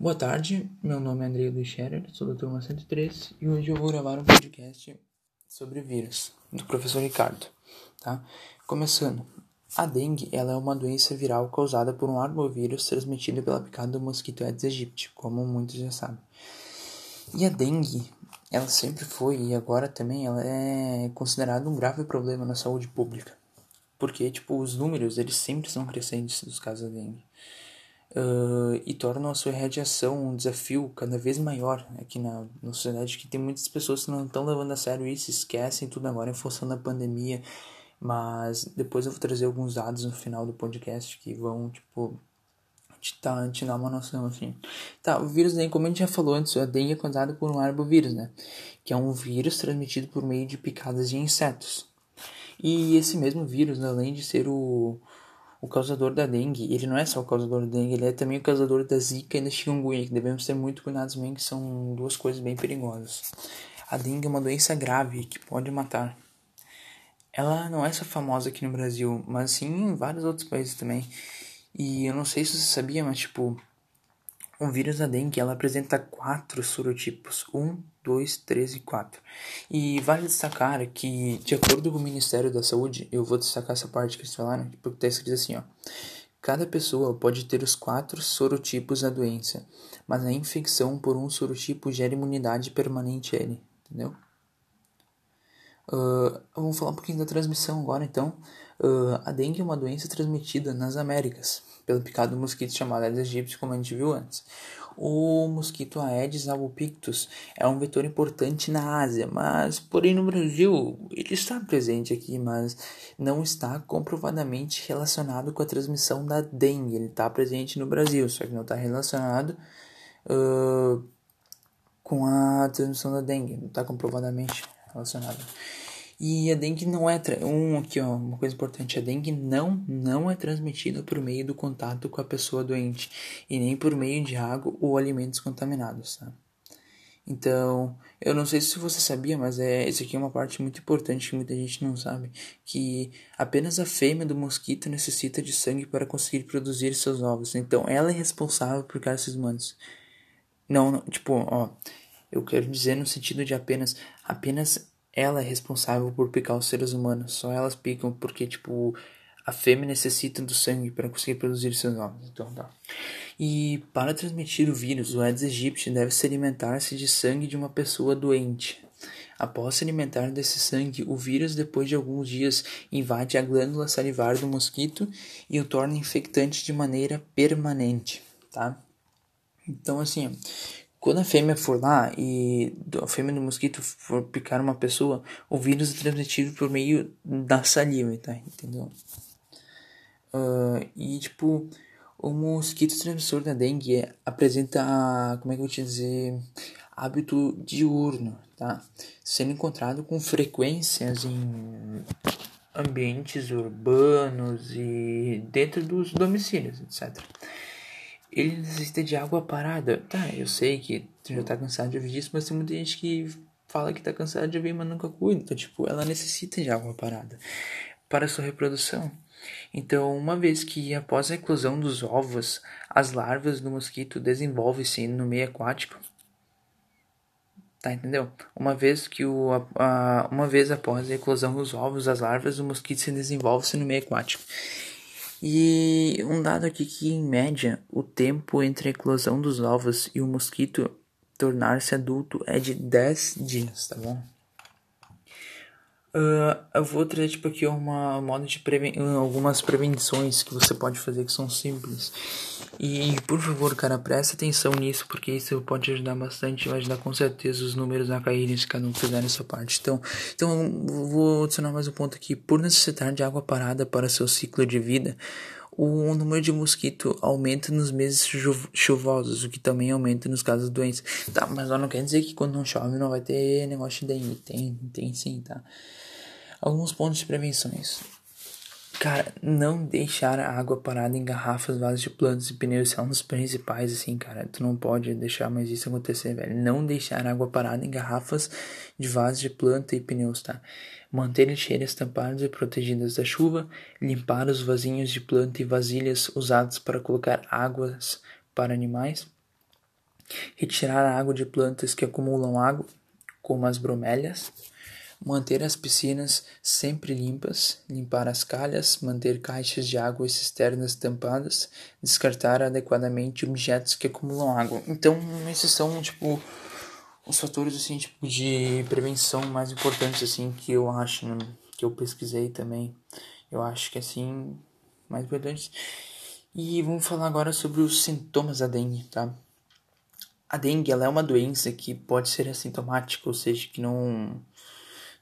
Boa tarde, meu nome é André Luiz Scherer, sou da turma 103 e hoje eu vou gravar um podcast sobre vírus, do professor Ricardo, tá? Começando, a dengue ela é uma doença viral causada por um arbovírus transmitido pela picada do mosquito Aedes aegypti, como muitos já sabem. E a dengue, ela sempre foi e agora também ela é considerada um grave problema na saúde pública, porque tipo os números eles sempre são crescentes dos casos da dengue uh, e tornam a sua radiação um desafio cada vez maior aqui na, na sociedade, que tem muitas pessoas que não estão levando a sério isso, esquecem tudo agora em função da pandemia, mas depois eu vou trazer alguns dados no final do podcast que vão, tipo, te, tá, te dar uma noção, assim. Tá, o vírus daí, como a gente já falou antes, a dengue é causada por um arbovírus, né? Que é um vírus transmitido por meio de picadas de insetos. E esse mesmo vírus, além de ser o, o causador da dengue, ele não é só o causador da dengue, ele é também o causador da zika e da chikungunya, que devemos ter muito cuidado também, que são duas coisas bem perigosas. A dengue é uma doença grave que pode matar. Ela não é só famosa aqui no Brasil, mas sim em vários outros países também. E eu não sei se você sabia, mas tipo, o vírus da dengue ela apresenta quatro sorotipos: 1, 2, 3 e 4. E vale destacar que, de acordo com o Ministério da Saúde, eu vou destacar essa parte que eles falaram, porque está escrito assim: ó, cada pessoa pode ter os quatro sorotipos da doença, mas a infecção por um sorotipo gera imunidade permanente a ele, entendeu? Uh, vamos falar um pouquinho da transmissão agora, então. Uh, a dengue é uma doença transmitida nas Américas pelo picado do mosquito chamado Aedes aegypti, como a gente viu antes. O mosquito Aedes albopictus é um vetor importante na Ásia, mas porém no Brasil ele está presente aqui, mas não está comprovadamente relacionado com a transmissão da dengue. Ele está presente no Brasil, só que não está relacionado uh, com a transmissão da dengue, não está comprovadamente relacionado. E a dengue não é um aqui ó, uma coisa importante, a dengue não não é transmitida por meio do contato com a pessoa doente e nem por meio de água ou alimentos contaminados, tá? Então, eu não sei se você sabia, mas é isso aqui é uma parte muito importante que muita gente não sabe, que apenas a fêmea do mosquito necessita de sangue para conseguir produzir seus ovos. Então, ela é responsável por esses humanos. Não, não, tipo, ó, eu quero dizer no sentido de apenas apenas ela é responsável por picar os seres humanos. Só elas picam porque, tipo, a fêmea necessita do sangue para conseguir produzir seus ovos. Então, tá. E para transmitir o vírus, o Aedes aegypti deve se alimentar-se de sangue de uma pessoa doente. Após se alimentar desse sangue, o vírus, depois de alguns dias, invade a glândula salivar do mosquito e o torna infectante de maneira permanente, tá? Então, assim, quando a fêmea for lá e a fêmea do mosquito for picar uma pessoa, o vírus é transmitido por meio da saliva, tá? Entendeu? Uh, e tipo, o mosquito transmissor da dengue é, apresenta, como é que eu vou te dizer, hábito diurno, tá? Sendo encontrado com frequências em ambientes urbanos e dentro dos domicílios, etc. Ele necessita de água parada. Tá, eu sei que tu já tá cansado de ouvir isso, mas tem muita gente que fala que tá cansado de ouvir, mas nunca cuida. Então, tipo, ela necessita de água parada para sua reprodução. Então, uma vez que após a eclosão dos ovos, as larvas do mosquito desenvolvem-se no meio aquático, tá entendeu? Uma vez que o a, uma vez após a eclosão dos ovos, as larvas do mosquito se desenvolvem-se no meio aquático. E um dado aqui que, em média, o tempo entre a eclosão dos ovos e o mosquito tornar-se adulto é de 10 dias, tá bom? Uh, eu vou trazer tipo aqui uma modo de preven algumas prevenções que você pode fazer que são simples. E por favor, cara, presta atenção nisso porque isso pode ajudar bastante, vai ajudar com certeza os números a caírem se cada um fizer essa parte. Então, então vou adicionar mais um ponto aqui. Por necessitar de água parada para seu ciclo de vida, o número de mosquito aumenta nos meses chuvosos, o que também aumenta nos casos de doenças. Tá, mas não quer dizer que quando não chove não vai ter negócio de dengue. Tem, tem sim, tá? Alguns pontos de prevenções. Cara, não deixar a água parada em garrafas, vasos de plantas e pneus são os principais, assim, cara. Tu não pode deixar mais isso acontecer, velho. Não deixar a água parada em garrafas de vasos de planta e pneus, tá? Manter lixeiras tampadas e protegidas da chuva. Limpar os vasinhos de planta e vasilhas usados para colocar águas para animais. retirar a água de plantas que acumulam água, como as bromélias, manter as piscinas sempre limpas, limpar as calhas, manter caixas de água e cisternas tampadas, descartar adequadamente objetos que acumulam água. Então, esses são tipo os fatores assim tipo de prevenção mais importantes assim que eu acho, né? que eu pesquisei também. Eu acho que assim mais importantes. E vamos falar agora sobre os sintomas da dengue, tá? A dengue ela é uma doença que pode ser assintomática, ou seja, que não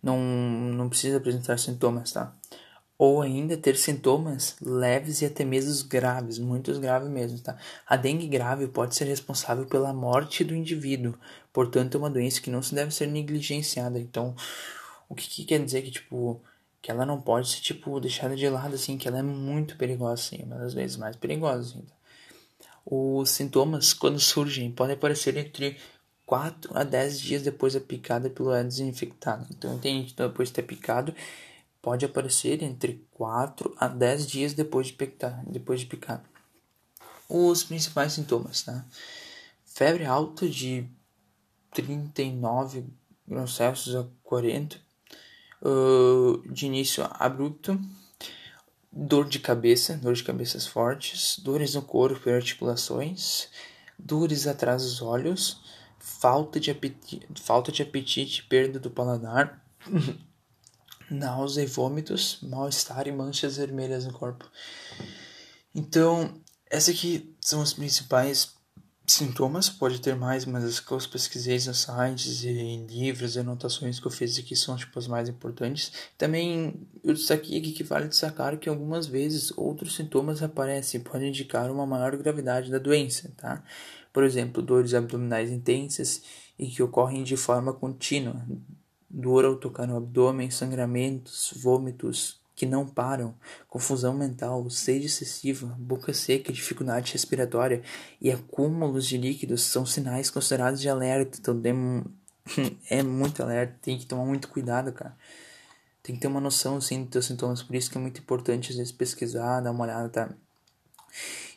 não, não precisa apresentar sintomas, tá? Ou ainda ter sintomas leves e até mesmo graves, muito graves mesmo, tá? A dengue grave pode ser responsável pela morte do indivíduo, portanto é uma doença que não se deve ser negligenciada. Então, o que, que quer dizer que, tipo, que ela não pode ser, tipo, deixada de lado, assim, que ela é muito perigosa, assim, uma das vezes mais perigosas, assim, tá? Os sintomas, quando surgem, podem aparecer entre 4 a 10 dias depois da picada pelo Aedes infectado. Então, entende? Então, depois de ter picado, pode aparecer entre 4 a 10 dias depois de picar. Depois de picar. Os principais sintomas, tá? Febre alta de 39 graus Celsius a 40, uh, de início abrupto, dor de cabeça, dor de cabeças fortes, dores no corpo e articulações, dores atrás dos olhos, falta de apetite, falta de apetite perda do paladar, náusea e vômitos, mal-estar e manchas vermelhas no corpo. Então, essas aqui são os principais sintomas, pode ter mais, mas as que eu pesquisei nos sites e em livros e anotações que eu fiz aqui são tipo as mais importantes. Também eu destaquei aqui que vale destacar que algumas vezes outros sintomas aparecem, podem indicar uma maior gravidade da doença, tá? Por exemplo, dores abdominais intensas e que ocorrem de forma contínua, dor ao tocar no abdômen, sangramentos, vômitos que não param, confusão mental, sede excessiva, boca seca, dificuldade respiratória e acúmulos de líquidos são sinais considerados de alerta. Então é muito alerta, tem que tomar muito cuidado, cara. Tem que ter uma noção assim dos teus sintomas, por isso que é muito importante às vezes pesquisar, dar uma olhada, tá?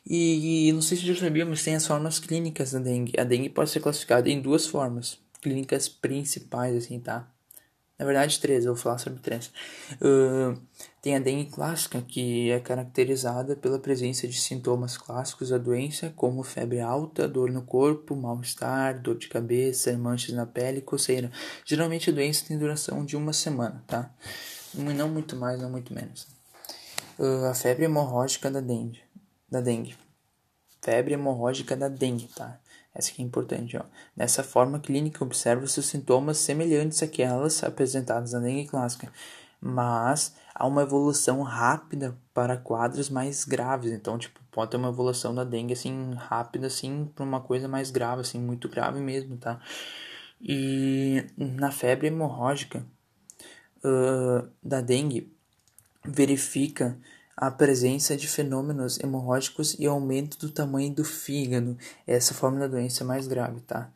E, e não sei se já sabia, mas tem as formas clínicas da dengue. A dengue pode ser classificada em duas formas clínicas principais, assim, tá? Na verdade, três, eu vou falar sobre três. Uh, tem a dengue clássica, que é caracterizada pela presença de sintomas clássicos da doença, como febre alta, dor no corpo, mal-estar, dor de cabeça, manchas na pele e coceira. Geralmente a doença tem duração de uma semana, tá? Não muito mais, não muito menos. Uh, a febre hemorrágica da dengue da dengue. Febre hemorrágica da dengue, tá? Essa aqui é importante, ó. Nessa forma clínica, observa-se sintomas semelhantes àquelas apresentadas na dengue clássica, mas há uma evolução rápida para quadros mais graves. Então, tipo, pode ter uma evolução da dengue, assim, rápida, assim, para uma coisa mais grave, assim, muito grave mesmo, tá? E na febre hemorrágica uh, da dengue, verifica a presença de fenômenos hemorrágicos e aumento do tamanho do fígado. Essa forma da doença é mais grave, tá?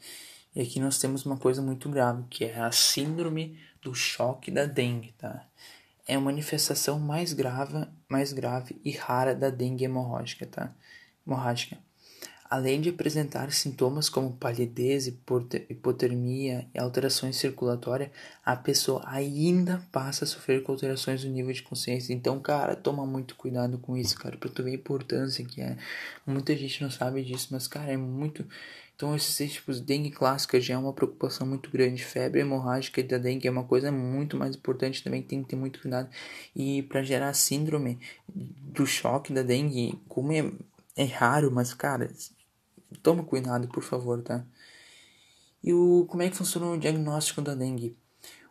E aqui nós temos uma coisa muito grave, que é a síndrome do choque da dengue, tá? É a manifestação mais grave, mais grave e rara da dengue hemorrágica, tá? Hemorrágica. Além de apresentar sintomas como palidez, hipotermia e alterações circulatórias, a pessoa ainda passa a sofrer com alterações do nível de consciência. Então, cara, toma muito cuidado com isso, cara, pra tu ver a importância que é. Muita gente não sabe disso, mas, cara, é muito. Então, esses tipos de dengue clássica já é uma preocupação muito grande. Febre hemorrágica da dengue é uma coisa muito mais importante também, tem que ter muito cuidado. E para gerar síndrome do choque da dengue, como é, é raro, mas, cara, Toma cuidado, por favor, tá? E o, como é que funciona o diagnóstico da dengue?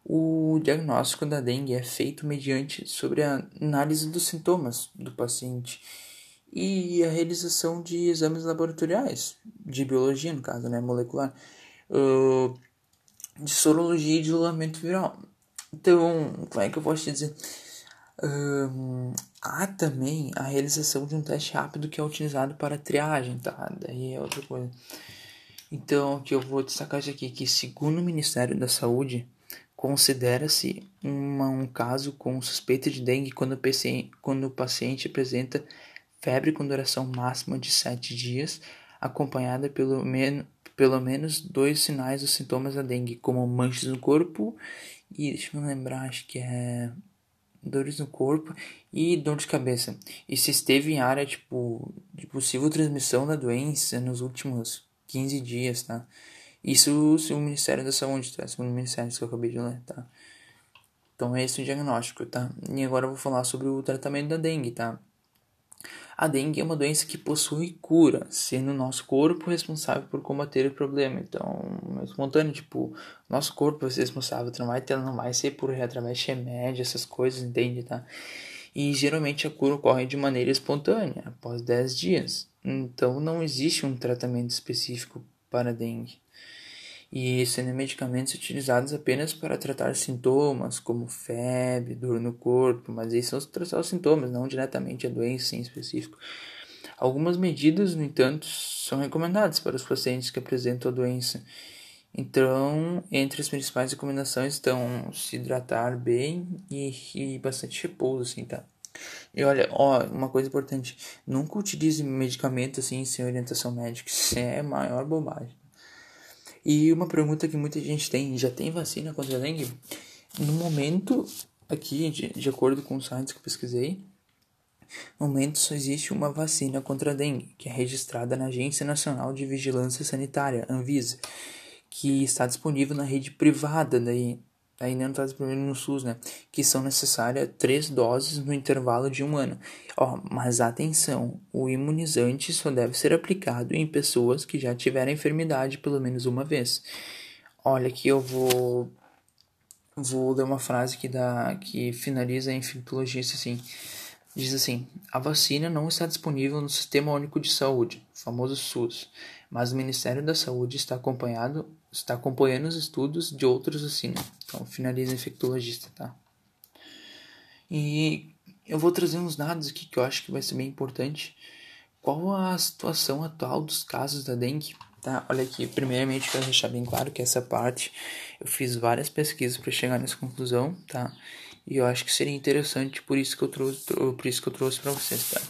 O diagnóstico da dengue é feito mediante sobre a análise dos sintomas do paciente e a realização de exames laboratoriais, de biologia, no caso, né, molecular, de sorologia e de isolamento viral. Então, como é que eu posso te dizer? Um, há também a realização de um teste rápido que é utilizado para triagem, tá? Daí é outra coisa. Então, que eu vou destacar isso aqui, que segundo o Ministério da Saúde, considera-se um caso com suspeita de dengue quando o, paciente, quando o paciente apresenta febre com duração máxima de 7 dias, acompanhada pelo, men pelo menos dois sinais dos sintomas da dengue, como manchas no corpo e, deixa eu lembrar, acho que é dores no corpo e dor de cabeça. E se esteve em área tipo de possível transmissão da doença nos últimos 15 dias, tá? Isso se o Ministério da Saúde, tá? Segundo o Ministério que eu acabei de ler, tá? Então é esse o diagnóstico, tá? E agora eu vou falar sobre o tratamento da dengue, tá? A dengue é uma doença que possui cura, sendo o nosso corpo responsável por combater o problema. Então, é espontâneo, tipo, nosso corpo vai ser responsável, não vai, ter, não vai ser por através de remédio, essas coisas, entende, tá? E geralmente a cura ocorre de maneira espontânea, após 10 dias. Então, não existe um tratamento específico para dengue e sendo medicamentos utilizados apenas para tratar sintomas como febre, dor no corpo, mas esses são tratar os sintomas, não diretamente a doença em específico. Algumas medidas, no entanto, são recomendadas para os pacientes que apresentam a doença. Então, entre as principais recomendações estão se hidratar bem e, e bastante repouso, assim, tá? E olha, ó, uma coisa importante, nunca utilize medicamento assim sem orientação médica, isso é a maior bobagem. E uma pergunta que muita gente tem: já tem vacina contra a dengue? No momento, aqui, de, de acordo com os sites que eu pesquisei, no momento só existe uma vacina contra a dengue, que é registrada na Agência Nacional de Vigilância Sanitária, Anvisa, que está disponível na rede privada daí, ainda não está disponível no SUS, né? Que são necessárias três doses no intervalo de um ano. Ó, mas atenção, o imunizante só deve ser aplicado em pessoas que já tiveram enfermidade pelo menos uma vez. Olha aqui eu vou vou ler uma frase que dá que finaliza a infectologista assim. Diz assim: a vacina não está disponível no Sistema Único de Saúde, famoso SUS, mas o Ministério da Saúde está acompanhado está acompanhando os estudos de outros vacinas. Então finaliza infectologista, tá? E eu vou trazer uns dados aqui que eu acho que vai ser bem importante. Qual a situação atual dos casos da dengue? Tá, olha aqui, primeiramente quero deixar bem claro que essa parte eu fiz várias pesquisas para chegar nessa conclusão, tá? E eu acho que seria interessante, por isso que eu trouxe, por isso que eu trouxe para vocês, tá?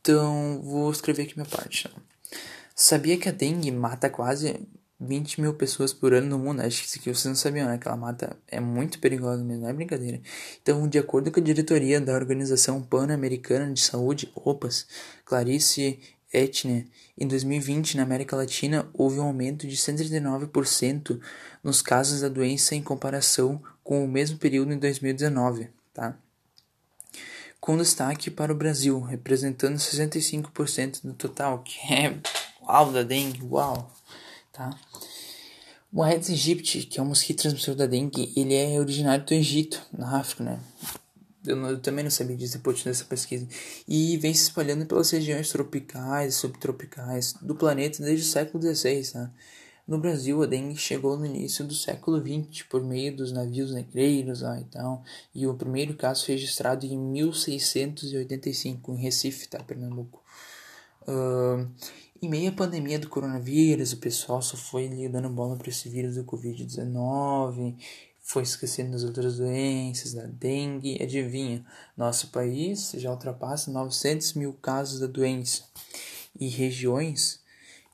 Então, vou escrever aqui minha parte. Tá? Sabia que a dengue mata quase 20 mil pessoas por ano no mundo. Acho que vocês não sabiam, né? Que ela mata é muito perigosa mesmo, não é brincadeira. Então, de acordo com a diretoria da Organização Pan-Americana de Saúde, OPAS, Clarice Etner, em 2020, na América Latina, houve um aumento de 139% nos casos da doença em comparação com o mesmo período em 2019, tá? Com destaque para o Brasil, representando 65% do total, que é uau da dengue, uau! Tá? O Aedes aegypti, que é um mosquito transmissor da dengue, ele é originário do Egito, na África, né? Eu, não, eu também não sabia disso depois dessa pesquisa. E vem se espalhando pelas regiões tropicais e subtropicais do planeta desde o século XVI, tá? No Brasil, a dengue chegou no início do século XX por meio dos navios negreiros lá e tal, e o primeiro caso foi registrado em 1685 em Recife, tá, Pernambuco. Uh, em meio à pandemia do coronavírus, o pessoal só foi dando bola para esse vírus do Covid-19, foi esquecendo das outras doenças, da dengue. Adivinha, nosso país já ultrapassa 900 mil casos da doença. E regiões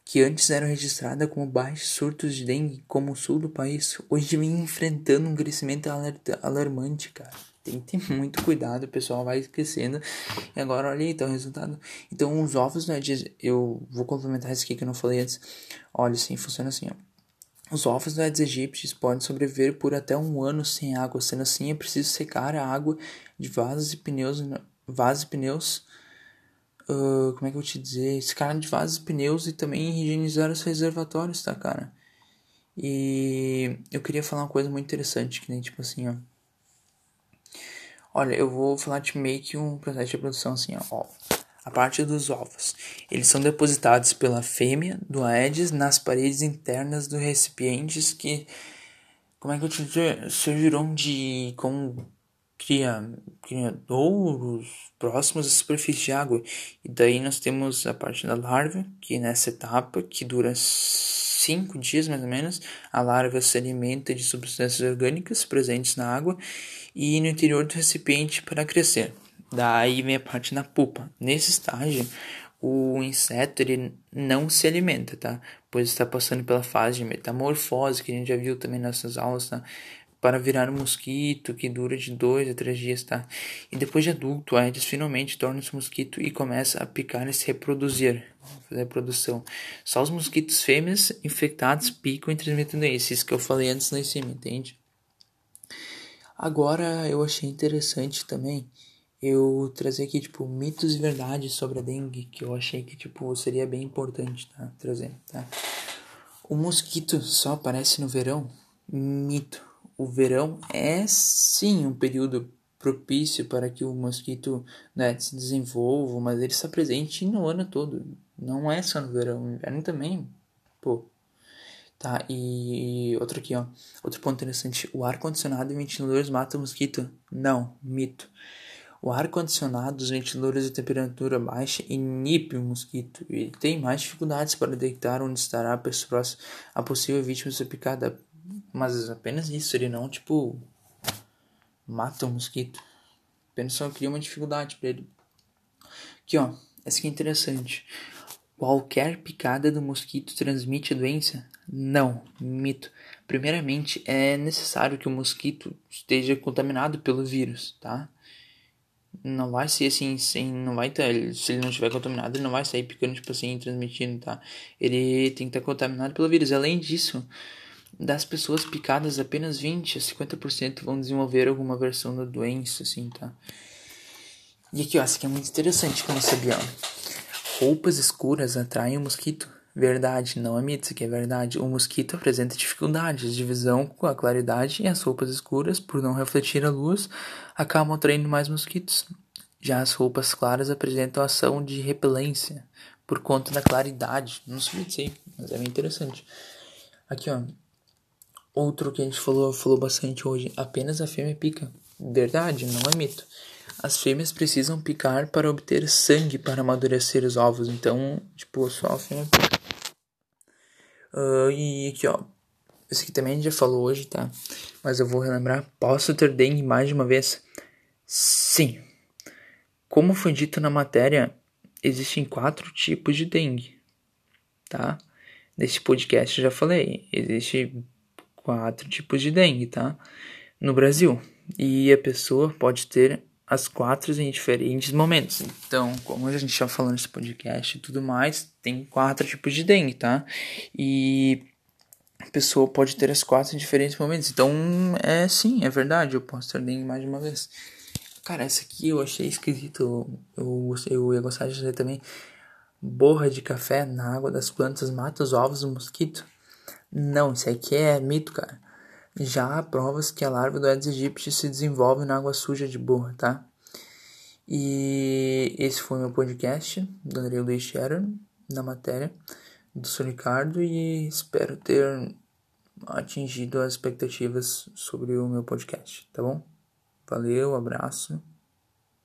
que antes eram registradas como baixos surtos de dengue, como o sul do país, hoje vem enfrentando um crescimento alarmante, cara. Tem que ter muito cuidado, o pessoal vai esquecendo. E agora, olha aí, então, o resultado. Então, os ovos, né, eu vou complementar isso aqui que eu não falei antes. Olha, assim, funciona assim, ó. Os ovos do Aedes aegypti podem sobreviver por até um ano sem água, sendo assim é preciso secar a água de vasos e pneus, vasos e pneus, uh, como é que eu te dizer, secar de vasos e pneus e também higienizar os reservatórios, tá, cara? E eu queria falar uma coisa muito interessante, que nem tipo assim, ó. Olha, eu vou falar de meio que um processo de produção assim, ó. A parte dos ovos. Eles são depositados pela fêmea do Aedes nas paredes internas dos recipientes que, como é que eu te dizer, servirão de como cria, criadouros próximos à superfície de água. E daí nós temos a parte da larva, que nessa etapa, que dura cinco dias mais ou menos, a larva se alimenta de substâncias orgânicas presentes na água e no interior do recipiente para crescer. Daí vem a parte na pupa. Nesse estágio, o inseto ele não se alimenta, tá? Pois está passando pela fase de metamorfose, que a gente já viu também nessas aulas, tá? Para virar um mosquito que dura de dois a três dias, tá? E depois de adulto, a Aedes finalmente torna-se mosquito e começa a picar e se reproduzir, fazer a reprodução. Só os mosquitos fêmeas infectados picam e transmitem doenças, que eu falei antes lá em cima, entende? Agora eu achei interessante também eu trazer aqui, tipo, mitos e verdades sobre a dengue, que eu achei que, tipo, seria bem importante, tá? Trazer, tá? O mosquito só aparece no verão? Mito. O verão é sim um período propício para que o mosquito né, se desenvolva, mas ele está presente no ano todo. Não é só no verão, no inverno também. Pô. Tá, e outro aqui, ó. Outro ponto interessante. O ar-condicionado e ventiladores matam mosquito? Não, mito. O ar-condicionado, os ventiladores de temperatura baixa inibe o mosquito e tem mais dificuldades para detectar onde estará a possível vítima sua picada. Mas apenas isso, ele não, tipo, mata o mosquito. Apenas só cria uma dificuldade para ele. Aqui, ó, essa aqui é interessante. Qualquer picada do mosquito transmite a doença? Não, mito. Primeiramente, é necessário que o mosquito esteja contaminado pelo vírus, tá? não vai ser assim, sem, não vai ter, se ele não estiver contaminado, ele não vai sair picando, tipo assim, transmitindo, tá? Ele tem que estar contaminado pelo vírus. Além disso, das pessoas picadas, apenas 20 a 50% vão desenvolver alguma versão da doença, assim, tá? E aqui, ó, essa aqui é muito interessante que eu não sabia, ó. Roupas escuras atraem o mosquito. Verdade, não é mito, isso aqui é verdade. O mosquito apresenta dificuldades de visão com a claridade e as roupas escuras, por não refletir a luz, acabam atraindo mais mosquitos. Já as roupas claras apresentam ação de repelência por conta da claridade. Não sei mas é bem interessante. Aqui, ó. Outro que a gente falou, falou bastante hoje. Apenas a fêmea pica. Verdade, não é mito. As fêmeas precisam picar para obter sangue para amadurecer os ovos. Então, tipo, só a fêmea pica. Uh, e aqui, ó. Esse aqui também a gente já falou hoje, tá? Mas eu vou relembrar. Posso ter dengue mais de uma vez? Sim. Como foi dito na matéria, existem quatro tipos de dengue, tá? Nesse podcast eu já falei. Existem quatro tipos de dengue, tá? No Brasil. E a pessoa pode ter as quatro em diferentes momentos. Então, como a gente já falou nesse podcast e tudo mais, tem quatro tipos de dengue, tá? E a pessoa pode ter as quatro em diferentes momentos. Então, é sim, é verdade, eu posso ter dengue mais de uma vez. Cara, essa aqui eu achei esquisito. Eu, eu ia gostar de fazer também. Borra de café na água das plantas mata os ovos do mosquito? Não, isso aqui é mito, cara. Já há provas que a larva do Aedes aegypti se desenvolve na água suja de borra, tá? E esse foi meu podcast do André Luiz Sharon, na matéria do Sr. Ricardo, e espero ter atingido as expectativas sobre o meu podcast, tá bom? Valeu, abraço.